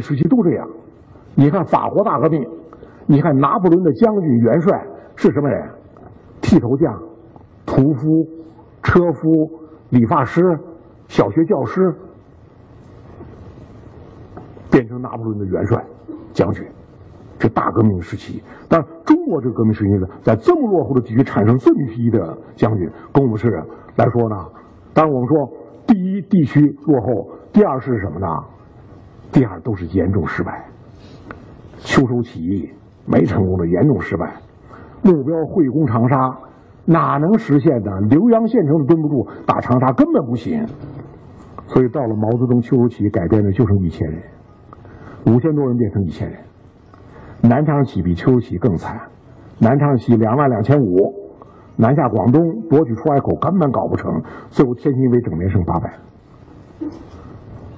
时期都这样。你看法国大革命，你看拿破仑的将军元帅是什么人？剃头匠、屠夫、车夫、理发师、小学教师，变成拿破仑的元帅、将军。这大革命时期，但中国这个革命时期呢，在这么落后的地区产生这么一批的将军，跟我们是来说呢，当然我们说第一地区落后，第二是什么呢？第二都是严重失败。秋收起义没成功的严重失败，目标会攻长沙，哪能实现呢？浏阳县城都蹲不住，打长沙根本不行。所以到了毛泽东秋收起义，改编的就剩一千人，五千多人变成一千人。南昌起义比秋收起义更惨，南昌起义两万两千五，南下广东夺取出海口根本搞不成，最后天津卫整编剩八百。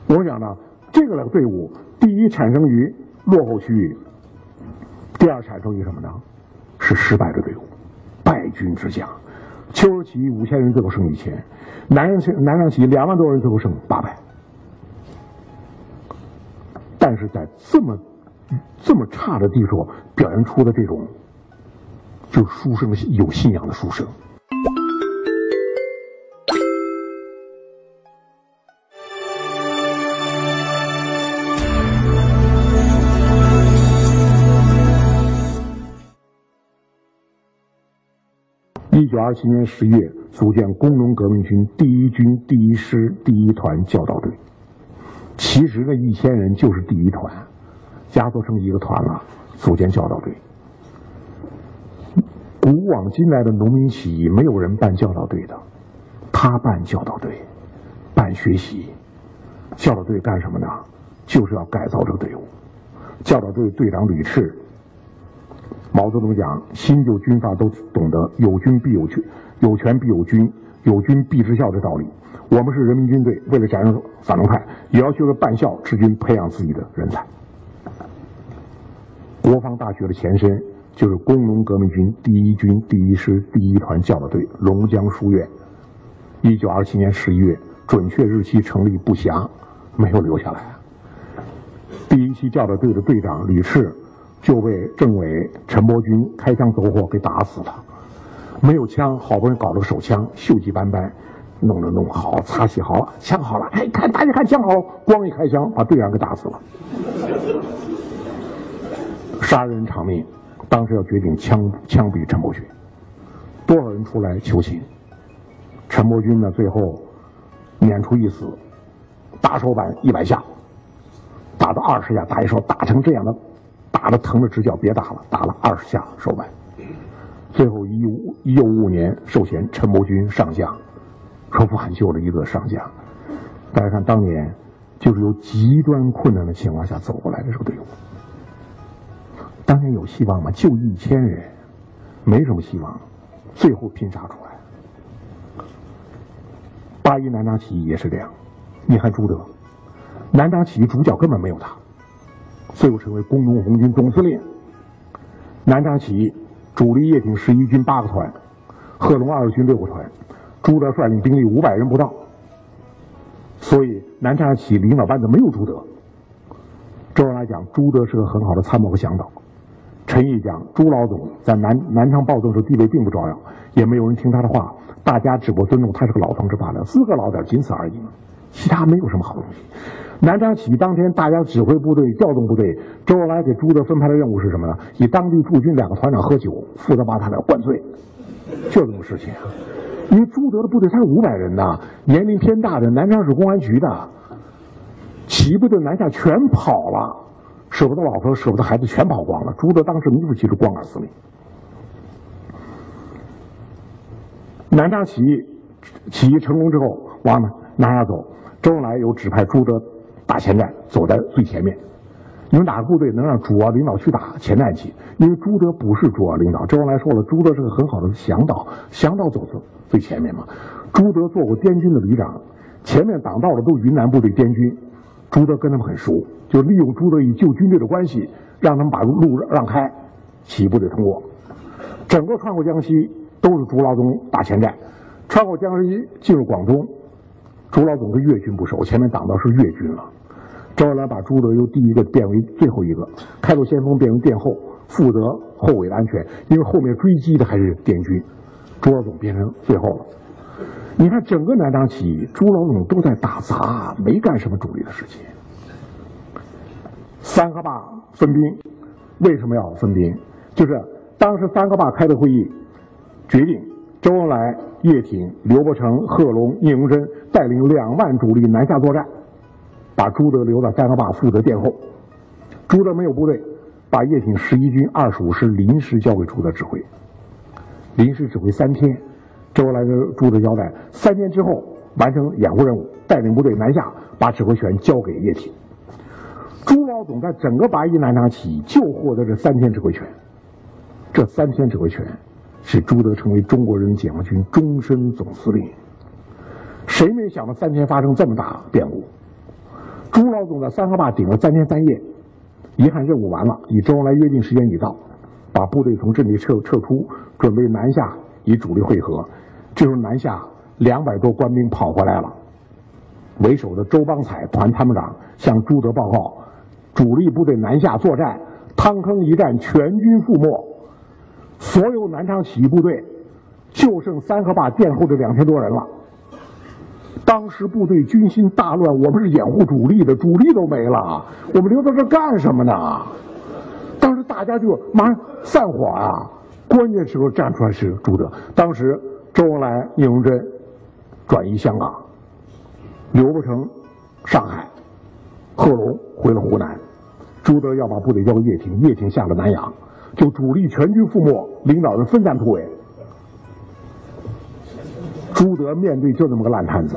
我想呢，这个两个队伍第一产生于。落后区域，第二产生于什么呢？是失败的队伍，败军之将。秋收起义五千人最后剩一千，南昌南昌起义两万多人最后剩八百。但是在这么这么差的地方表现出的这种，就书生有信仰的书生。二七年十月，组建工农革命军第一军第一师第一团教导队。其实这一千人就是第一团，加缩成一个团了，组建教导队。古往今来的农民起义，没有人办教导队的，他办教导队，办学习。教导队干什么呢？就是要改造这个队伍。教导队队长吕赤。毛泽东讲，新旧军阀都懂得有军必有权，有权必有军，有军必治校的道理。我们是人民军队，为了战胜反动派，也要学个办校治军，培养自己的人才。国防大学的前身就是工农革命军第一军第一师第一团教导队龙江书院。一九二七年十一月，准确日期成立不详，没有留下来。第一期教导队的队长吕赤。就被政委陈伯钧开枪走火给打死了，没有枪，好不容易搞了个手枪，锈迹斑斑，弄了弄好，擦洗好了，枪好了，哎，看大家看枪好，咣一开枪，把队员给打死了，杀人偿命，当时要决定枪枪毙陈伯钧，多少人出来求情，陈伯钧呢最后免除一死，打手板一百下，打到二十下，打一手打成这样的。打的疼的直叫，别打了，打了二十下手板，最后一五一九五五年授衔陈伯钧上将，说挽救了一个上将。大家看当年就是由极端困难的情况下走过来的这个队伍，当年有希望吗？就一千人，没什么希望，最后拼杀出来。八一南昌起义也是这样，你看朱德，南昌起义主角根本没有他。最后成为工农红军总司令。南昌起义，主力叶挺十一军八个团，贺龙二十军六个团，朱德率领兵力五百人不到。所以南昌起义领导班子没有朱德。周恩来讲，朱德是个很好的参谋和向导。陈毅讲，朱老总在南南昌暴动时地位并不重要，也没有人听他的话，大家只不过尊重他是个老同志罢了，资格老点，仅此而已，其他没有什么好东西。南昌起义当天，大家指挥部队、调动部队。周恩来给朱德分派的任务是什么呢？以当地驻军两个团长喝酒，负责把他俩灌醉，就这么事情。因为朱德的部队才五百人呐，年龄偏大的，南昌市公安局的，起义部队南下全跑了，舍不得老婆，舍不得孩子，全跑光了。朱德当时名副其实光杆司令。南昌起义起义成功之后，往南南下走，周恩来又指派朱德。打前站，走在最前面。你们哪个部队能让主要领导去打前站去？因为朱德不是主要领导。周恩来说了，朱德是个很好的向导，向导走在最前面嘛。朱德做过滇军的旅长，前面挡道的都云南部队滇军，朱德跟他们很熟，就利用朱德与旧军队的关系，让他们把路让开，起义部队通过。整个穿过江西都是朱老总打前站，穿过江西进入广东，朱老总跟粤军不熟，前面挡道是粤军了。周恩来把朱德由第一个变为最后一个，开路先锋变为殿后，负责后卫的安全，因为后面追击的还是滇军，朱老总变成最后了。你看整个南昌起义，朱老总都在打杂，没干什么主力的事情。三河坝分兵，为什么要分兵？就是当时三河坝开的会议，决定周恩来、叶挺、刘伯承、贺龙、聂荣臻带领两万主力南下作战，把朱德留在三河坝负责殿后。朱德没有部队，把叶挺十一军二十五师临时交给朱德指挥，临时指挥三天。周恩来跟朱德交代，三天之后完成掩护任务，带领部队南下，把指挥权交给叶挺。朱老总在整个八一南昌起义就获得这三天指挥权，这三天指挥权使朱德成为中国人民解放军终身总司令。谁没想到三天发生这么大变故？朱老总在三河坝顶了三天三夜，遗憾任务完了，与周恩来约定时间已到，把部队从阵地撤撤出，准备南下与主力会合。这时候南下两百多官兵跑回来了，为首的周邦彩团参谋长向朱德报告。主力部队南下作战，汤坑一战全军覆没，所有南昌起义部队就剩三河坝殿后的两千多人了。当时部队军心大乱，我们是掩护主力的，主力都没了，我们留在这干什么呢？当时大家就马上散伙啊！关键时候站出来是朱德。当时周恩来、聂荣臻转移香港，刘伯承上海，贺龙回了湖南。朱德要把部队交给叶挺，叶挺下了南洋，就主力全军覆没，领导人分散突围。朱德面对就这么个烂摊子，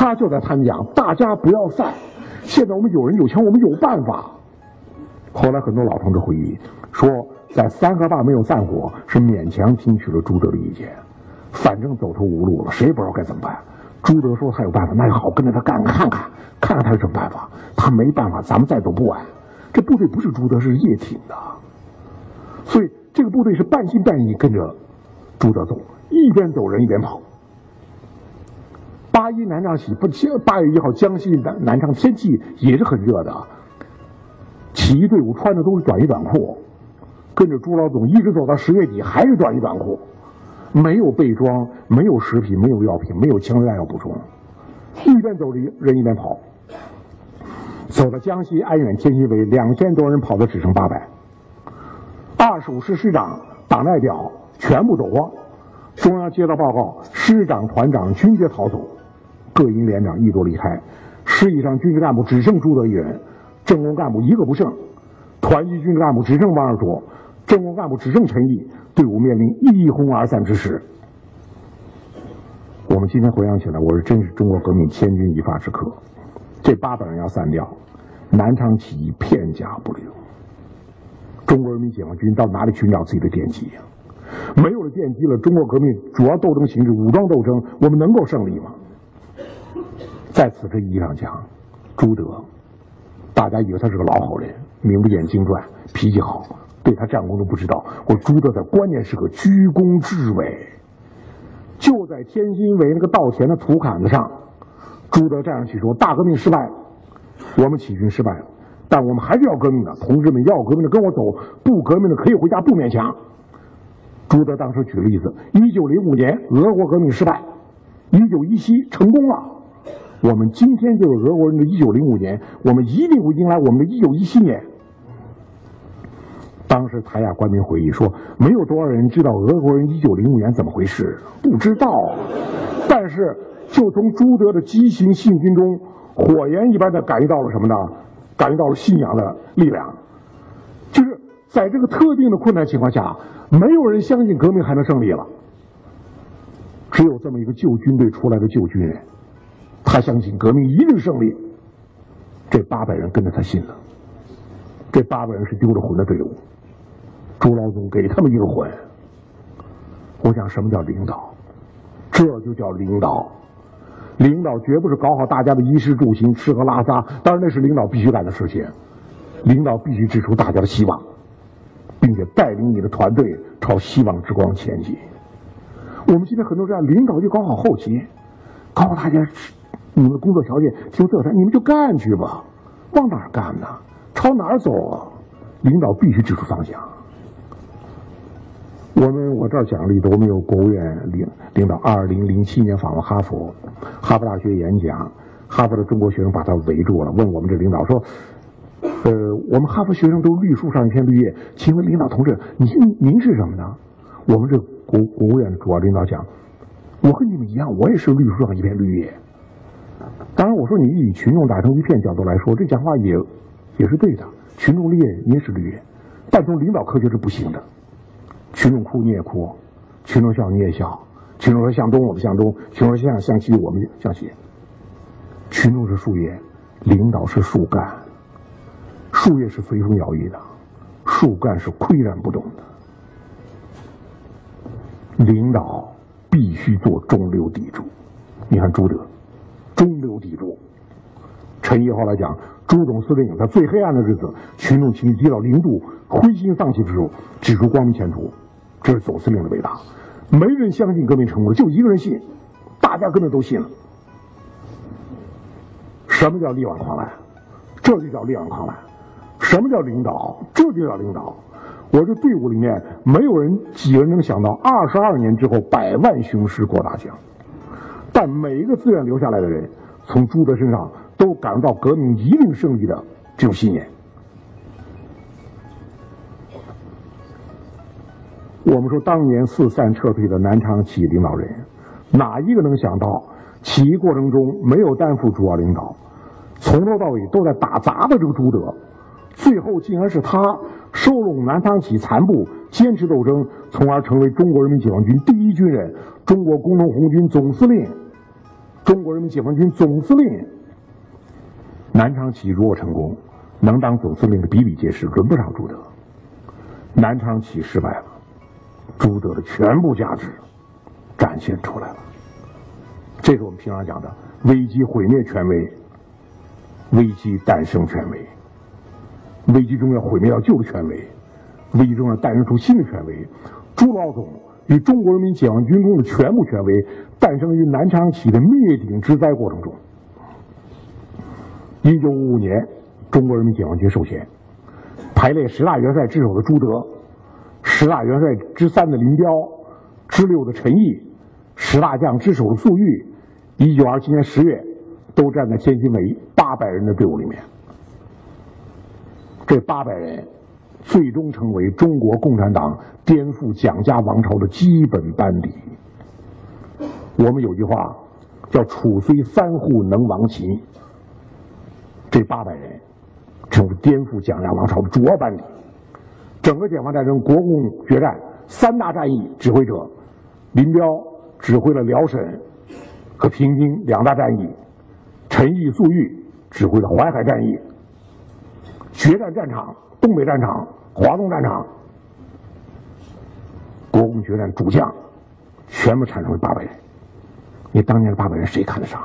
他就在参讲：大家不要散，现在我们有人有枪，我们有办法。后来很多老同志回忆说，在三河坝没有散伙，是勉强听取了朱德的意见，反正走投无路了，谁也不知道该怎么办。朱德说他有办法，那就好，跟着他干，看看，看看他有什么办法。他没办法，咱们再走不晚。这部队不是朱德，是叶挺的，所以这个部队是半信半疑跟着朱德走，一边走人一边跑。八一南昌起不，八月一号江西南南昌天气也是很热的，起义队伍穿的都是短衣短裤，跟着朱老总一直走到十月底，还是短衣短裤。没有备装，没有食品，没有药品，没有枪支弹药补充，一边走着人一边跑，走到江西安远天津围，两千多人跑的只剩八百，二十五师师长、党代表全部走光，中央接到报告，师长、团长均皆逃走，各营连长一多离开，师以上军事干部只剩朱德一人，政工干部一个不剩，团级军事干部只剩王二卓，政工干部只剩陈毅。队伍面临一哄而散之时，我们今天回想起来，我是真是中国革命千钧一发之刻。这八百人要散掉，南昌起义片甲不留。中国人民解放军到哪里寻找自己的奠基呀？没有了奠基了，中国革命主要斗争形式武装斗争，我们能够胜利吗？在此这意义上讲，朱德，大家以为他是个老好人，名不见经传，脾气好。对他战功都不知道，我朱德在关键时刻居功至伟，就在天津围那个稻田的土坎子上，朱德站上去说：“大革命失败了，我们起义军失败了，但我们还是要革命的，同志们要革命的跟我走，不革命的可以回家，不勉强。”朱德当时举例子：一九零五年俄国革命失败，一九一七成功了，我们今天就是俄国人的一九零五年，我们一定会迎来我们的一九一七年。当时台下官兵回忆说，没有多少人知道俄国人一九零五年怎么回事，不知道。但是就从朱德的激情信军中，火焰一般的感觉到了什么呢？感觉到了信仰的力量。就是在这个特定的困难情况下，没有人相信革命还能胜利了。只有这么一个旧军队出来的旧军人，他相信革命一定胜利。这八百人跟着他信了。这八百人是丢了魂的队伍。朱老总给他们一个魂。我想，什么叫领导？这就叫领导。领导绝不是搞好大家的衣食住行、吃喝拉撒，当然那是领导必须干的事情。领导必须指出大家的希望，并且带领你的团队朝希望之光前进。我们今天很多这样，领导就搞好后勤，搞好大家你们的工作条件就这样，你们就干去吧，往哪儿干呢？朝哪儿走啊？领导必须指出方向。我们我这儿讲例子，我们有国务院领领导，二零零七年访问哈佛，哈佛大学演讲，哈佛的中国学生把他围住了，问我们这领导说：“呃，我们哈佛学生都绿树上一片绿叶，请问领导同志，您您是什么呢？”我们这国国务院的主要领导讲：“我和你们一样，我也是绿树上一片绿叶。”当然，我说你以群众打成一片角度来说，这讲话也也是对的。群众绿叶也是绿叶，但从领导科学是不行的。群众哭你也哭，群众笑你也笑，群众说向东我们向东，群众说向向西我们向西。群众是树叶，领导是树干。树叶是随风摇曳的，树干是岿然不动的。领导必须做中流砥柱。你看朱德，中流砥柱。陈毅后来讲，朱总司令在最黑暗的日子，群众情绪低到零度，灰心丧气之时，指出光明前途。这是总司令的伟大，没人相信革命成功了，就一个人信，大家根本都信了。什么叫力挽狂澜？这就叫力挽狂澜。什么叫领导？这就叫领导。我这队伍里面没有人几个人能想到二十二年之后百万雄师过大江，但每一个自愿留下来的人，从朱德身上都感受到革命一定胜利的这种信念。我们说，当年四散撤退的南昌起义领导人，哪一个能想到起义过程中没有担负主要领导，从头到尾都在打杂的这个朱德，最后竟然是他收拢南昌起义残部，坚持斗争，从而成为中国人民解放军第一军人、中国工农红军总司令、中国人民解放军总司令。南昌起义如果成功，能当总司令的比比皆是，轮不上朱德。南昌起义失败了。朱德的全部价值展现出来了，这是我们平常讲的危机毁灭权威，危机诞生权威，危机中要毁灭掉旧的权威，危机中要诞生出新的权威。朱老总与中国人民解放军中的全部权威诞生于南昌起的灭顶之灾过程中。一九五五年，中国人民解放军受衔，排列十大元帅之首的朱德。十大元帅之三的林彪，之六的陈毅，十大将之首的粟裕，一九二七年十月，都站在天津卫八百人的队伍里面。这八百人，最终成为中国共产党颠覆蒋家王朝的基本班底。我们有句话，叫“楚虽三户，能亡秦”。这八百人，成为颠覆蒋家王朝的主要班底。整个解放战争国共决战三大战役指挥者，林彪指挥了辽沈和平津两大战役，陈毅、粟裕指挥了淮海战役。决战战场东北战场、华东战场，国共决战主将全部产生了八百人。你当年的八百人谁看得上？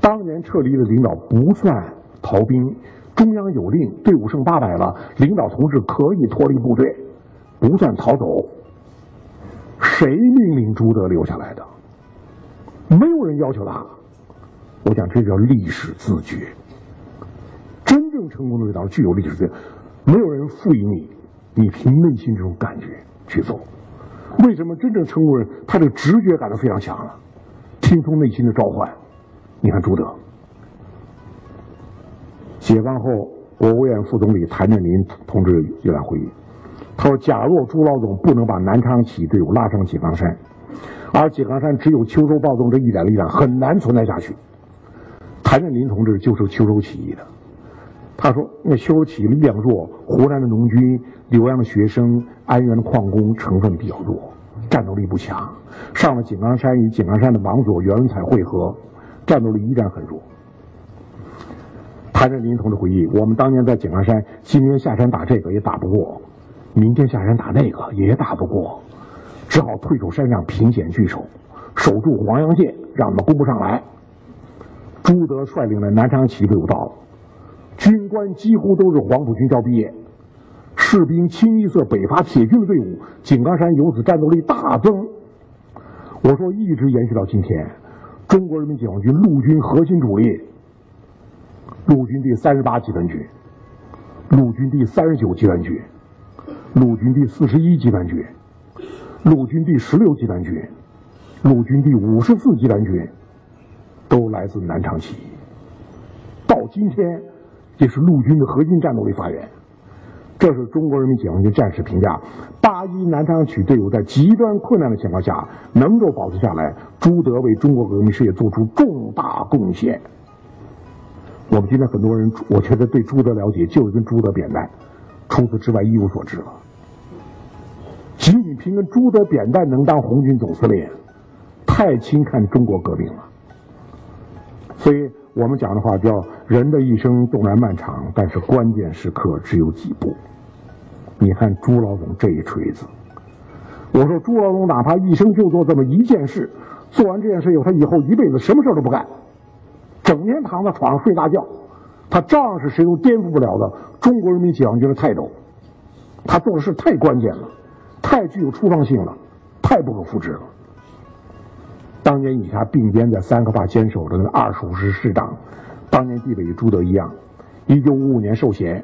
当年撤离的领导不算逃兵。中央有令，队伍剩八百了，领导同志可以脱离部队，不算逃走。谁命令朱德留下来的？没有人要求他。我讲这叫历史自觉。真正成功的领导具有历史自觉，没有人赋予你，你凭内心这种感觉去做。为什么真正成功人他的直觉感都非常强了，听从内心的召唤？你看朱德。解放后，国务院副总理谭震林同志有段回忆，他说：“假若朱老总不能把南昌起义队伍拉上井冈山，而井冈山只有秋收暴动这一点力量，很难存在下去。”谭震林同志就是秋收起义的，他说：“那秋起力量弱，湖南的农军、浏阳的学生、安源的矿工成分比较弱，战斗力不强。上了井冈山与井冈山的王佐、袁文彩会合，战斗力依然很弱。”谭震林同志回忆：“我们当年在井冈山，今天下山打这个也打不过，明天下山打那个也打不过，只好退出山上凭险据守，守住黄杨县，让他们攻不上来。”朱德率领的南昌起义队伍到了，军官几乎都是黄埔军校毕业，士兵清一色北伐铁军的队伍，井冈山由此战斗力大增。我说一直延续到今天，中国人民解放军陆军核心主力，陆军第三十八集团军、陆军第三十九集团军、陆军第四十一集团军、陆军第十六集团军、陆军第五十四集团军，都来自南昌起义。到今天，这是陆军的核心战斗力发源。这是中国人民解放军战士评价八一南昌起队伍在极端困难的情况下能够保持下来，朱德为中国革命事业做出重大贡献。我们今天很多人，我觉得对朱德了解就是跟朱德扁担，除此之外一无所知了。仅仅凭跟朱德扁担能当红军总司令，太轻看中国革命了。所以我们讲的话叫“人的一生纵然漫长，但是关键时刻只有几步”。你看朱老总这一锤子，我说朱老总哪怕一生就做这么一件事，做完这件事以后，他以后一辈子什么事都不干，整天躺在床上睡大觉，他照样是谁都颠覆不了的中国人民解放军的泰斗。他做的事太关键了，太具有初创性了，太不可复制了。当年与他并肩在三河坝坚守的二十五师师长，当年地位与朱德一样，一九五五年授衔。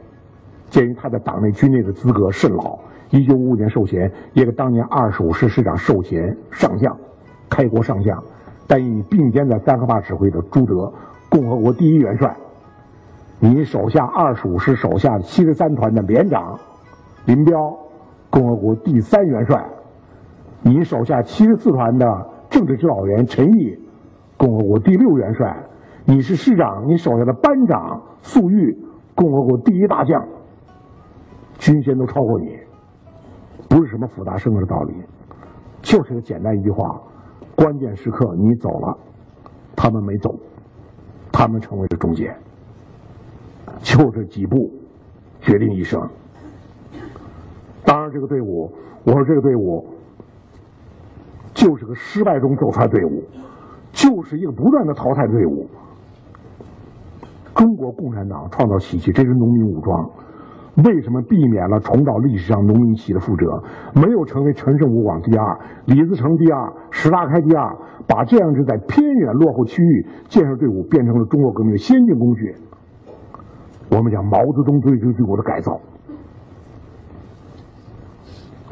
鉴于他在党内军内的资格甚老，一九五五年授衔，也给当年二十五师师长授衔上将，开国上将。但与并肩在三河坝指挥的朱德，共和国第一元帅，你手下二十五师手下七十三团的连长林彪，共和国第三元帅，你手下七十四团的政治指导员陈毅，共和国第六元帅，你是师长，你手下的班长粟裕，共和国第一大将。军衔都超过你，不是什么复杂深奥的道理，就是个简单一句话：关键时刻你走了，他们没走，他们成为了中间，就这几步决定一生。当然，这个队伍，我说这个队伍就是个失败中走出来队伍，就是一个不断的淘汰队伍。中国共产党创造奇迹，这是农民武装。为什么避免了重蹈历史上农民起义的覆辙？没有成为陈胜吴广第二、李自成第二、石达开第二，把这样支在偏远落后区域建设队伍变成了中国革命的先进工具。我们讲毛泽东对这个队伍的改造，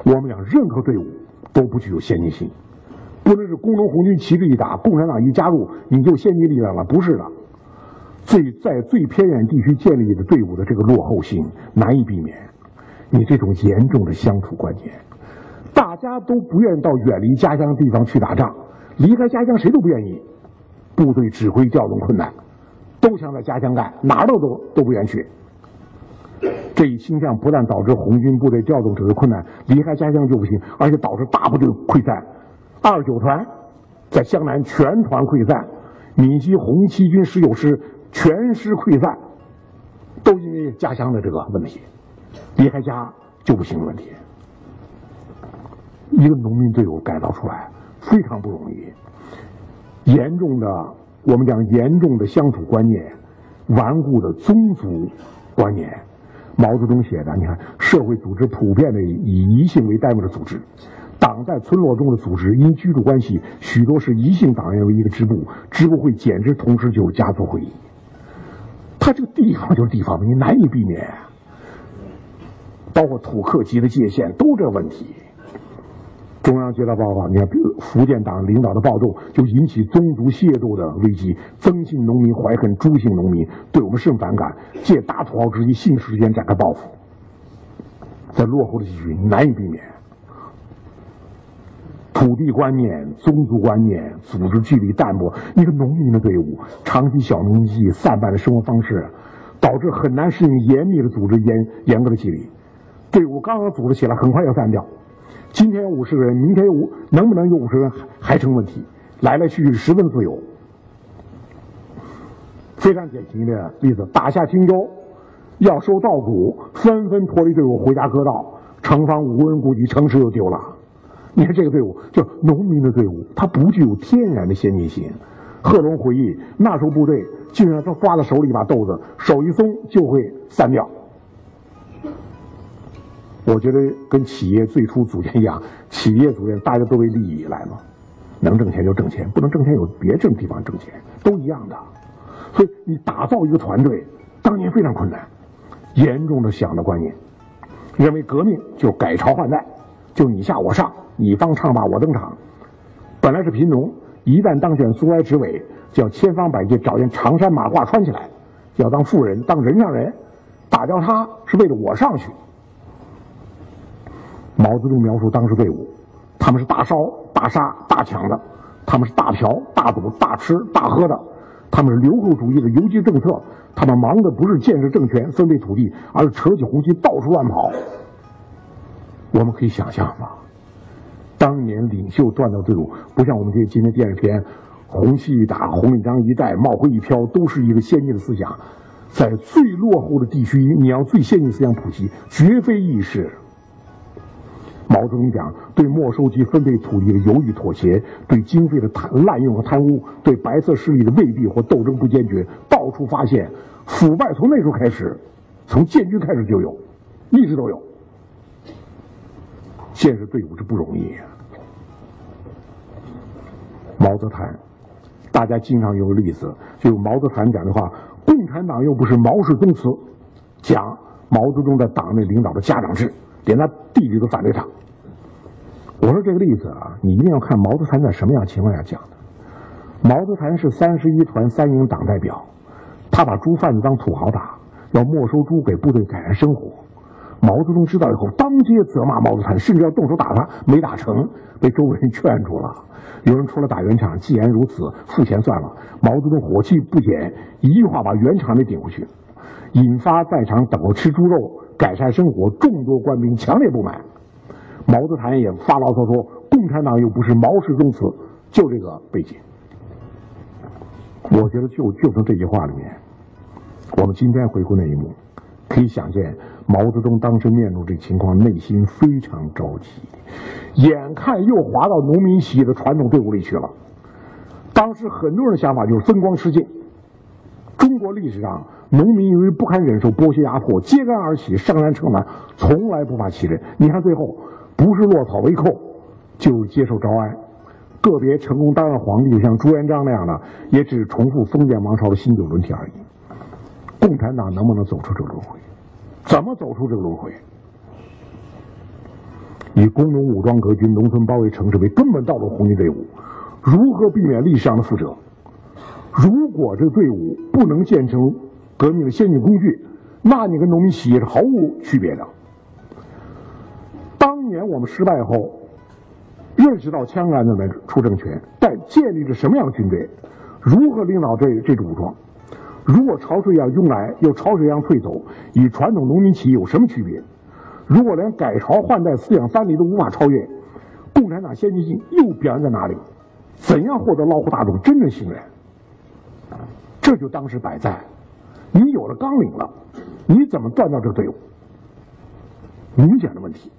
我们讲任何队伍都不具有先进性，不能是工农红军旗帜一打，共产党一加入你就先进力量了，不是的。最在最偏远地区建立的队伍的这个落后性难以避免，你这种严重的乡土观念，大家都不愿意到远离家乡的地方去打仗，离开家乡谁都不愿意，部队指挥调动困难，都想在家乡干，哪儿都都都不愿去。这一倾向不但导致红军部队调动指挥困难，离开家乡就不行，而且导致大部队溃散。二九团在湘南全团溃散，闽西红七军十九师。全师溃散，都因为家乡的这个问题，离开家就不行的问题。一个农民队伍改造出来非常不容易，严重的我们讲严重的乡土观念，顽固的宗族观念。毛泽东写的，你看社会组织普遍的以异性为单位的组织，党在村落中的组织因居住关系，许多是异姓党员为一个支部，支部会简直，同时就是家族会议。他这个地方就是地方，你难以避免，包括土客籍的界限都这问题。中央接到报告，你看福建党领导的暴动就引起宗族械斗的危机，曾姓农民怀恨朱姓农民，对我们甚反感，借大土豪之机，姓氏之间展开报复，在落后的地区难以避免。土地观念、宗族观念、组织纪律淡薄，一个农民的队伍，长期小农经济、散漫的生活方式，导致很难适应严密的组织、严严格的纪律。队伍刚刚组织起来，很快要散掉。今天有五十个人，明天有五，能不能有五十人还成问题。来来去去十分自由。非常典型的例子，打下青州，要收稻谷，纷纷脱离队伍回家割稻，城方无人顾及，城池又丢了。你看这个队伍，就农民的队伍，它不具有天然的先进性。贺龙回忆，那时候部队竟然他抓到手里一把豆子，手一松就会散掉。我觉得跟企业最初组建一样，企业组建大家都为利益来嘛，能挣钱就挣钱，不能挣钱有别这地方挣钱，都一样的。所以你打造一个团队，当年非常困难，严重的想的观念，认为革命就改朝换代，就你下我上，你当唱罢我登场。本来是贫农，一旦当选苏维埃执委，就要千方百计找件长衫马褂穿起来，要当富人，当人上人，打掉他是为了我上去。毛泽东描述当时队伍，他们是大烧、大杀、大抢的，他们是大嫖、大赌、大吃、大喝的，他们是流寇主义的游击政策，他们忙的不是建设政权、分配土地，而是扯起红旗到处乱跑。我们可以想象吗？当年领袖锻造队伍，不像我们这些今天电视片，红旗一打，红领章一戴，帽徽一飘，都是一个先进的思想。在最落后的地区，你要最先进思想普及，绝非易事。毛泽东讲，对没收及分配土地的犹豫妥协，对经费的贪滥用和贪污，对白色势力的未必或斗争不坚决，到处发现腐败，从那时候开始，从建军开始就有，一直都有。建设队伍是不容易。毛泽东，大家经常有例子，就毛泽东讲的话：“共产党又不是毛氏宗祠，讲毛泽东在党内领导的家长制，连他弟弟都反对他。”我说这个例子啊，你一定要看毛泽东在什么样情况下讲的。毛泽东是三十一团三营党代表，他把猪贩子当土豪打，要没收猪给部队改善生活。毛泽东知道以后，当街责骂毛泽谈，甚至要动手打他，没打成，被周围人劝住了。有人出来打圆场，既然如此，付钱算了。毛泽东火气不减，一句话把圆场给顶回去，引发在场等着吃猪肉、改善生活众多官兵强烈不满。毛泽谈也发牢骚说：“共产党又不是毛氏宗祠。”就这个背景，我觉得就就从这句话里面，我们今天回顾那一幕。可以想见，毛泽东当时面对这情况，内心非常着急，眼看又滑到农民起义的传统队伍里去了。当时很多人的想法就是分光吃尽。中国历史上，农民由于不堪忍受剥削压迫，揭竿而起，上山称王，从来不怕欺人。你看最后，不是落草为寇，就是接受招安。个别成功当上皇帝，像朱元璋那样的，也只是重复封建王朝的新旧轮替而已。共产党能不能走出这轮回？怎么走出这个轮回？以工农武装革军、农村包围城市为根本道路，红军队伍如何避免历史上的覆辙？如果这队伍不能建成革命的先进工具，那你跟农民起义是毫无区别的。当年我们失败后，认识到枪杆子能出政权，但建立着什么样的军队？如何领导这这支武装？如果潮水一样涌来，又潮水一样退走，与传统农民起义有什么区别？如果连改朝换代、四仰三里都无法超越，共产党先进性又表现在哪里？怎样获得劳苦大众真正信任？这就当时摆在，你有了纲领了，你怎么锻造这个队伍？明显的问题。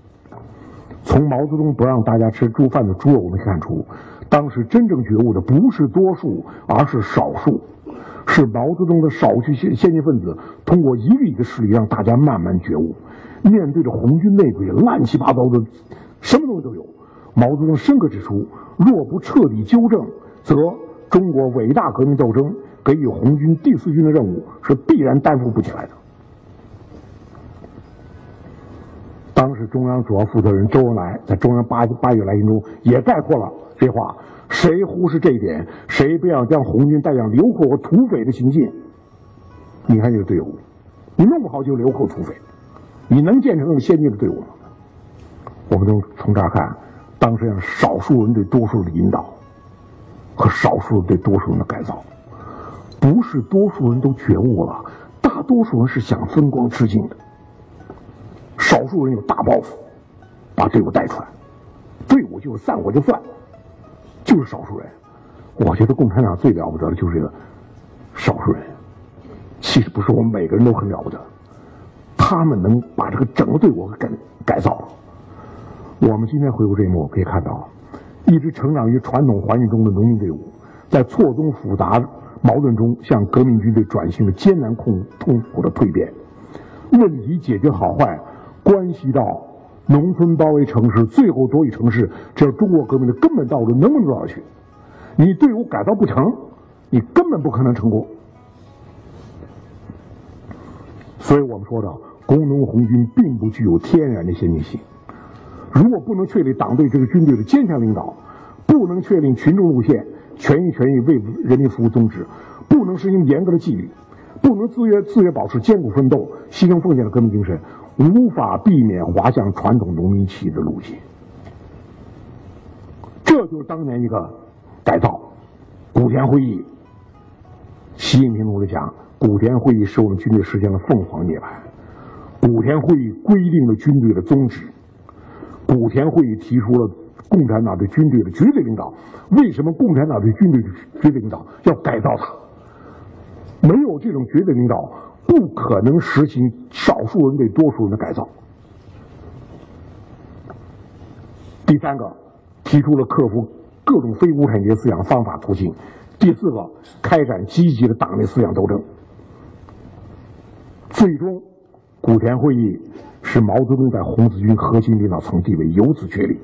从毛泽东不让大家吃猪饭的猪肉，我们看出，当时真正觉悟的不是多数，而是少数。是毛泽东的少数先先进分子，通过一个一个事例，让大家慢慢觉悟。面对着红军内鬼乱七八糟的，什么东西都有。毛泽东深刻指出，若不彻底纠正，则中国伟大革命斗争给予红军第四军的任务是必然担负不起来的。当时中央主要负责人周恩来在中央八八月来信中也概括了这话。谁忽视这一点，谁不要将红军带向流寇和土匪的行径。你看这个队伍，你弄不好就流寇土匪，你能建成那么先进的队伍吗？我们都从这儿看，当时让少数人对多数人的引导，和少数人对多数人的改造，不是多数人都觉悟了，大多数人是想风光吃尽的，少数人有大抱负，把队伍带出来，队伍就散伙就算。就是少数人，我觉得共产党最了不得的就是这个少数人。其实不是我们每个人都很了不得，他们能把这个整个队伍改改造。我们今天回顾这一幕，可以看到，一直成长于传统环境中的农民队伍，在错综复杂矛盾中向革命军队转型的艰难痛痛苦的蜕变。问题解决好坏，关系到农村包围城市，最后夺取城市，这是中国革命的根本道路，能不能走下去？你队伍改造不成，你根本不可能成功。所以我们说的工农红军并不具有天然的先进性。如果不能确立党对这个军队的坚强领导，不能确定群众路线、全心全意为人民服务宗旨，不能实行严格的纪律，不能自愿自愿保持艰苦奋斗、牺牲奉献的革命精神，无法避免滑向传统农民起义的路线。这就是当年一个改造。古田会议，习近平同志讲，古田会议使我们军队实现了凤凰涅槃。古田会议规定了军队的宗旨。古田会议提出了共产党对军队的绝对领导。为什么共产党对军队的绝对领导要改造它？没有这种绝对领导，不可能实行少数人对多数人的改造。第三个，提出了克服各种非无产阶级思想方法途径。第四个，开展积极的党内思想斗争。最终，古田会议。使毛泽东在红四军核心领导层地位由此确立，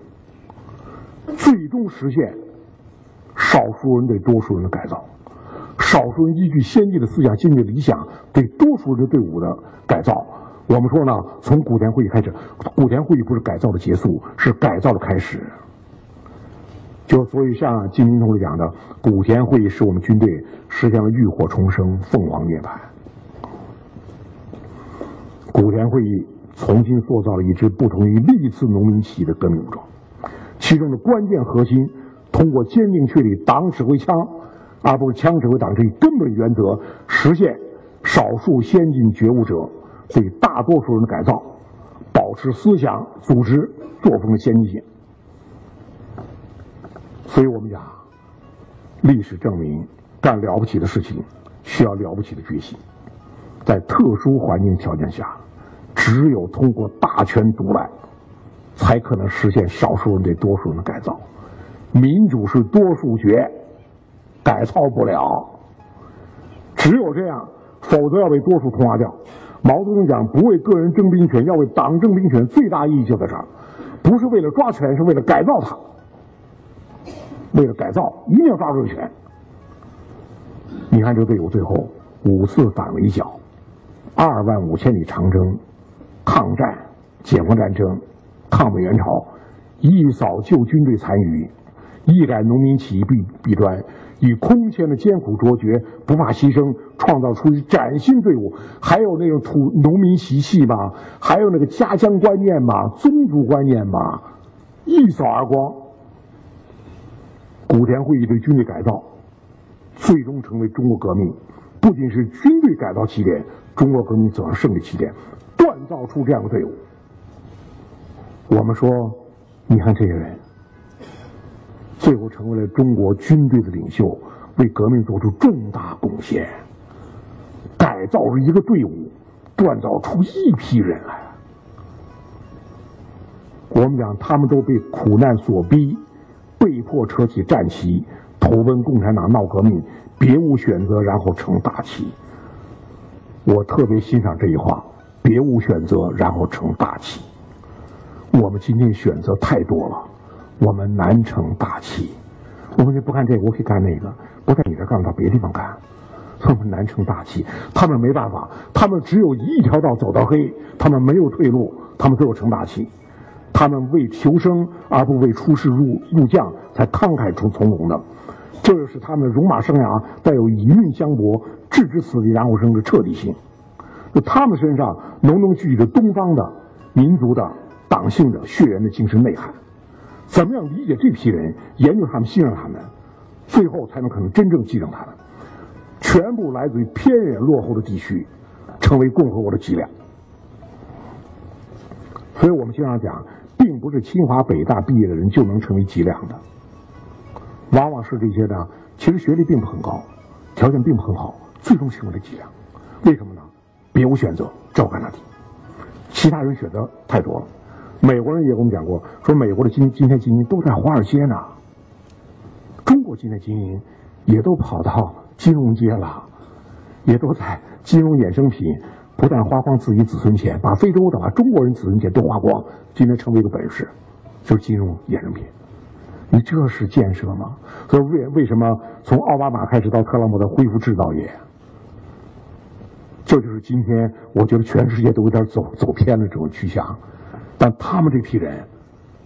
最终实现少数人对多数人的改造，少数人依据先进的思想、先进的理想对多数人的队伍的改造。我们说呢，从古田会议开始，古田会议不是改造的结束，是改造的开始。就所以像金明同志讲的，古田会议使我们军队实现了浴火重生、凤凰涅槃。古田会议。重新塑造了一支不同于历次农民起义的革命武装，其中的关键核心，通过坚定确立党指挥枪，而不是枪指挥党这一根本原则，实现少数先进觉悟者对大多数人的改造，保持思想、组织、作风的先进性。所以我们讲，历史证明，干了不起的事情需要了不起的决心，在特殊环境条件下。只有通过大权独揽，才可能实现少数人对多数人的改造。民主是多数决，改造不了。只有这样，否则要被多数同化掉。毛泽东讲，不为个人争兵权，要为党争兵权。最大意义就在这儿，不是为了抓权，是为了改造它。为了改造，一定要抓住权。你看这个队伍最后五次反围剿，二万五千里长征。抗战、解放战争、抗美援朝，一扫旧军队残余，一改农民起义弊弊端，以空前的艰苦卓绝、不怕牺牲，创造出崭新队伍。还有那种土农民习气嘛，还有那个家乡观念嘛，宗族观念嘛，一扫而光。古田会议对军队改造，最终成为中国革命，不仅是军队改造起点，中国革命走向胜利起点。锻造出这样的队伍，我们说，你看这些人，最后成为了中国军队的领袖，为革命做出重大贡献，改造了一个队伍，锻造出一批人来。我们讲，他们都被苦难所逼，被迫扯起战旗，投奔共产党闹革命，别无选择，然后成大器。我特别欣赏这句话。别无选择，然后成大器。我们今天选择太多了，我们难成大器。我们就不干这个，我可以干那个；不在你这干，到别的地方干。他们难成大器，他们没办法，他们只有一条道走到黑，他们没有退路，他们最后成大器。他们为求生而不为出世入入将，才慷慨从从容的。这就是他们的戎马生涯带有以命相搏、置之死地然后生的彻底性。就他们身上浓浓聚集着东方的民族的党性的血缘的精神内涵，怎么样理解这批人，研究他们，信任他们，最后才能可能真正继承他们。全部来自于偏远落后的地区，成为共和国的脊梁。所以我们经常讲，并不是清华北大毕业的人就能成为脊梁的，往往是这些呢，其实学历并不很高，条件并不很好，最终成为了脊梁。为什么呢？别无选择，照干那地。其他人选择太多了。美国人也跟我们讲过，说美国的今今天精英都在华尔街呢。中国今天精英也都跑到金融街了，也都在金融衍生品、不但花光自己子孙钱，把非洲的、把中国人子孙钱都花光，今天成为一个本事，就是金融衍生品。你这是建设吗？所以为为什么从奥巴马开始到特朗普的恢复制造业？这就是今天我觉得全世界都有点走走偏了这种趋向，但他们这批人，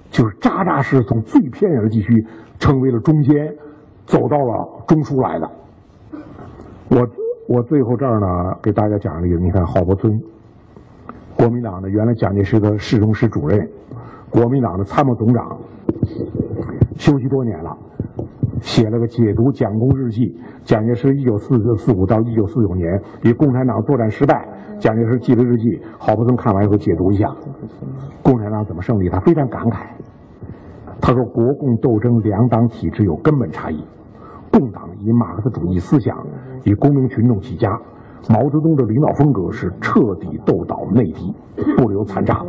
就是扎扎实实从最偏远的地区成为了中间，走到了中枢来的。我我最后这儿呢，给大家讲一个，你看郝柏村，国民党的原来蒋介石的市中市主任，国民党的参谋总长，休息多年了。写了个解读蒋公日记，蒋介石一九四四五到一九四九年与共产党作战失败，蒋介石记的日记。郝柏村看完以后解读一下，共产党怎么胜利？他非常感慨，他说国共斗争两党体制有根本差异，共党以马克思主义思想以工农群众起家，毛泽东的领导风格是彻底斗倒内敌，不留残渣，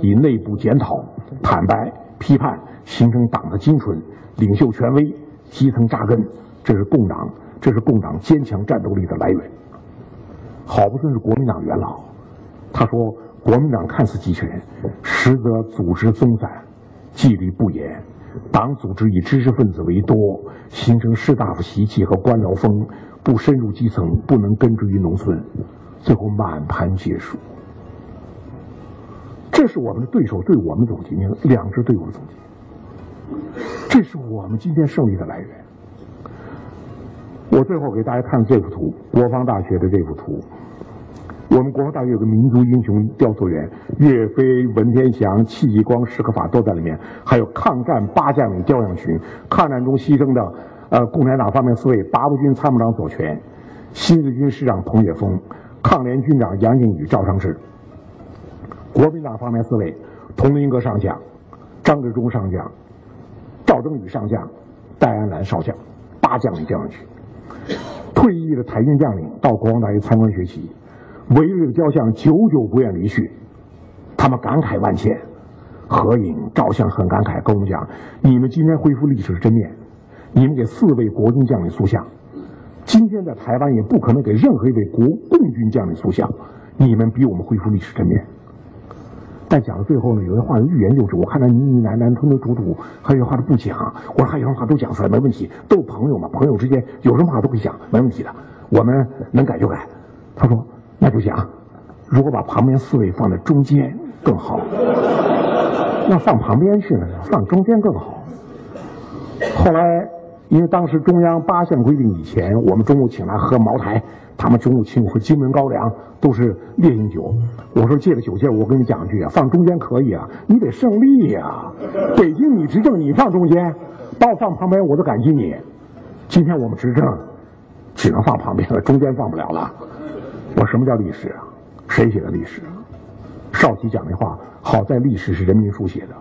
以内部检讨、坦白、批判形成党的精纯，领袖权威。基层扎根，这是共党，这是共党坚强战斗力的来源。郝柏村是国民党元老，他说：“国民党看似集权，实则组织松散，纪律不严。党组织以知识分子为多，形成士大夫习气和官僚风，不深入基层，不能根植于农村，最后满盘皆输。”这是我们的对手对我们总结，两支队伍的总结。这是我们今天胜利的来源。我最后给大家看这幅图，国防大学的这幅图。我们国防大学有个民族英雄雕塑园，岳飞、文天祥、戚继光、史可法都在里面，还有抗战八将领雕像群，抗战中牺牲的呃共产党方面四位：八路军参谋长左权、新四军师长彭岳峰、抗联军长杨靖宇、赵尚志；国民党方面四位：佟麟阁上将、张治中上将。赵正宇上将，戴安澜少将，八将领雕像群。退役的台军将领到国防大学参观学习，围着雕像久久不愿离去，他们感慨万千，合影照相很感慨，跟我们讲：你们今天恢复历史的真面，你们给四位国军将领塑像，今天在台湾也不可能给任何一位国共军将领塑像，你们比我们恢复历史真面。但讲到最后呢，有些话欲言又止。我看他呢呢喃喃、吞吞吐吐，还有些话都不讲。我说还有话都讲出来，没问题，都是朋友嘛，朋友之间有什么话都可以讲，没问题的。我们能改就改。他说那就讲，如果把旁边四位放在中间更好。那放旁边去呢？放中间更好。后来因为当时中央八项规定以前，我们中午请他喝茅台。他们中午请我喝金门高粱，都是烈性酒。我说借着酒劲，我跟你讲一句啊，放中间可以啊，你得胜利呀。北京你执政，你放中间，把我放旁边，我都感激你。今天我们执政，只能放旁边了，中间放不了了。我什么叫历史啊？谁写的历史？少奇讲那话，好在历史是人民书写的。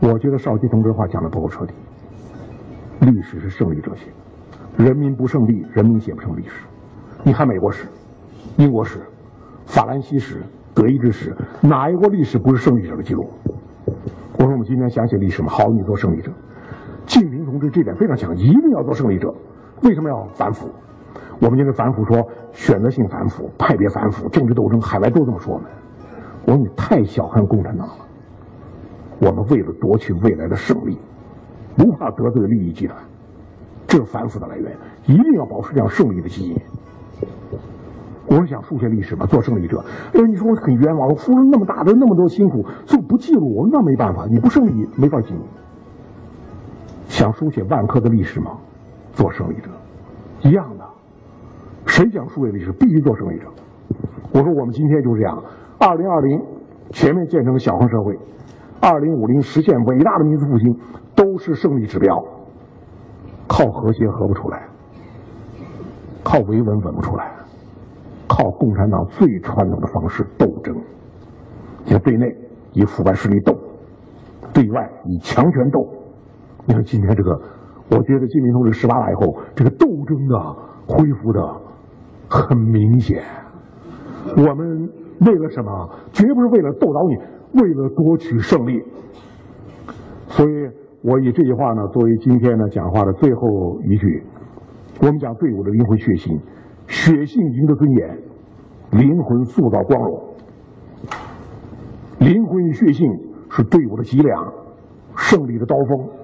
我觉得少奇同志话讲的不够彻底。历史是胜利者写，人民不胜利，人民写不成历史。你看美国史、英国史、法兰西史、德意志史，哪一国历史不是胜利者的记录？我说我们今天想写历史嘛，好，你做胜利者。晋平同志这点非常强，一定要做胜利者。为什么要反腐？我们今天反腐说选择性反腐、派别反腐、政治斗争，海外都这么说我们。我说你太小看共产党了。我们为了夺取未来的胜利，不怕得罪利益集团，这是反腐的来源，一定要保持这样胜利的基因。我是想书写历史嘛，做胜利者。哎，你说我很冤枉，我付了那么大的那么多辛苦，就不记录，那没办法，你不胜利没法记录。想书写万科的历史吗？做胜利者，一样的。谁想书写历史，必须做胜利者。我说我们今天就是这样，二零二零全面建成小康社会，二零五零实现伟大的民族复兴，都是胜利指标。靠和谐合不出来，靠维稳稳不出来。靠共产党最传统的方式斗争，你看对内以腐败势力斗，对外以强权斗。你看今天这个，我觉得金明同志十八大以后，这个斗争的恢复的很明显。我们为了什么？绝不是为了斗倒你，为了夺取胜利。所以我以这句话呢，作为今天呢讲话的最后一句。我们讲队伍的灵魂血性。血性赢得尊严，灵魂塑造光荣。灵魂与血性是队伍的脊梁，胜利的刀锋。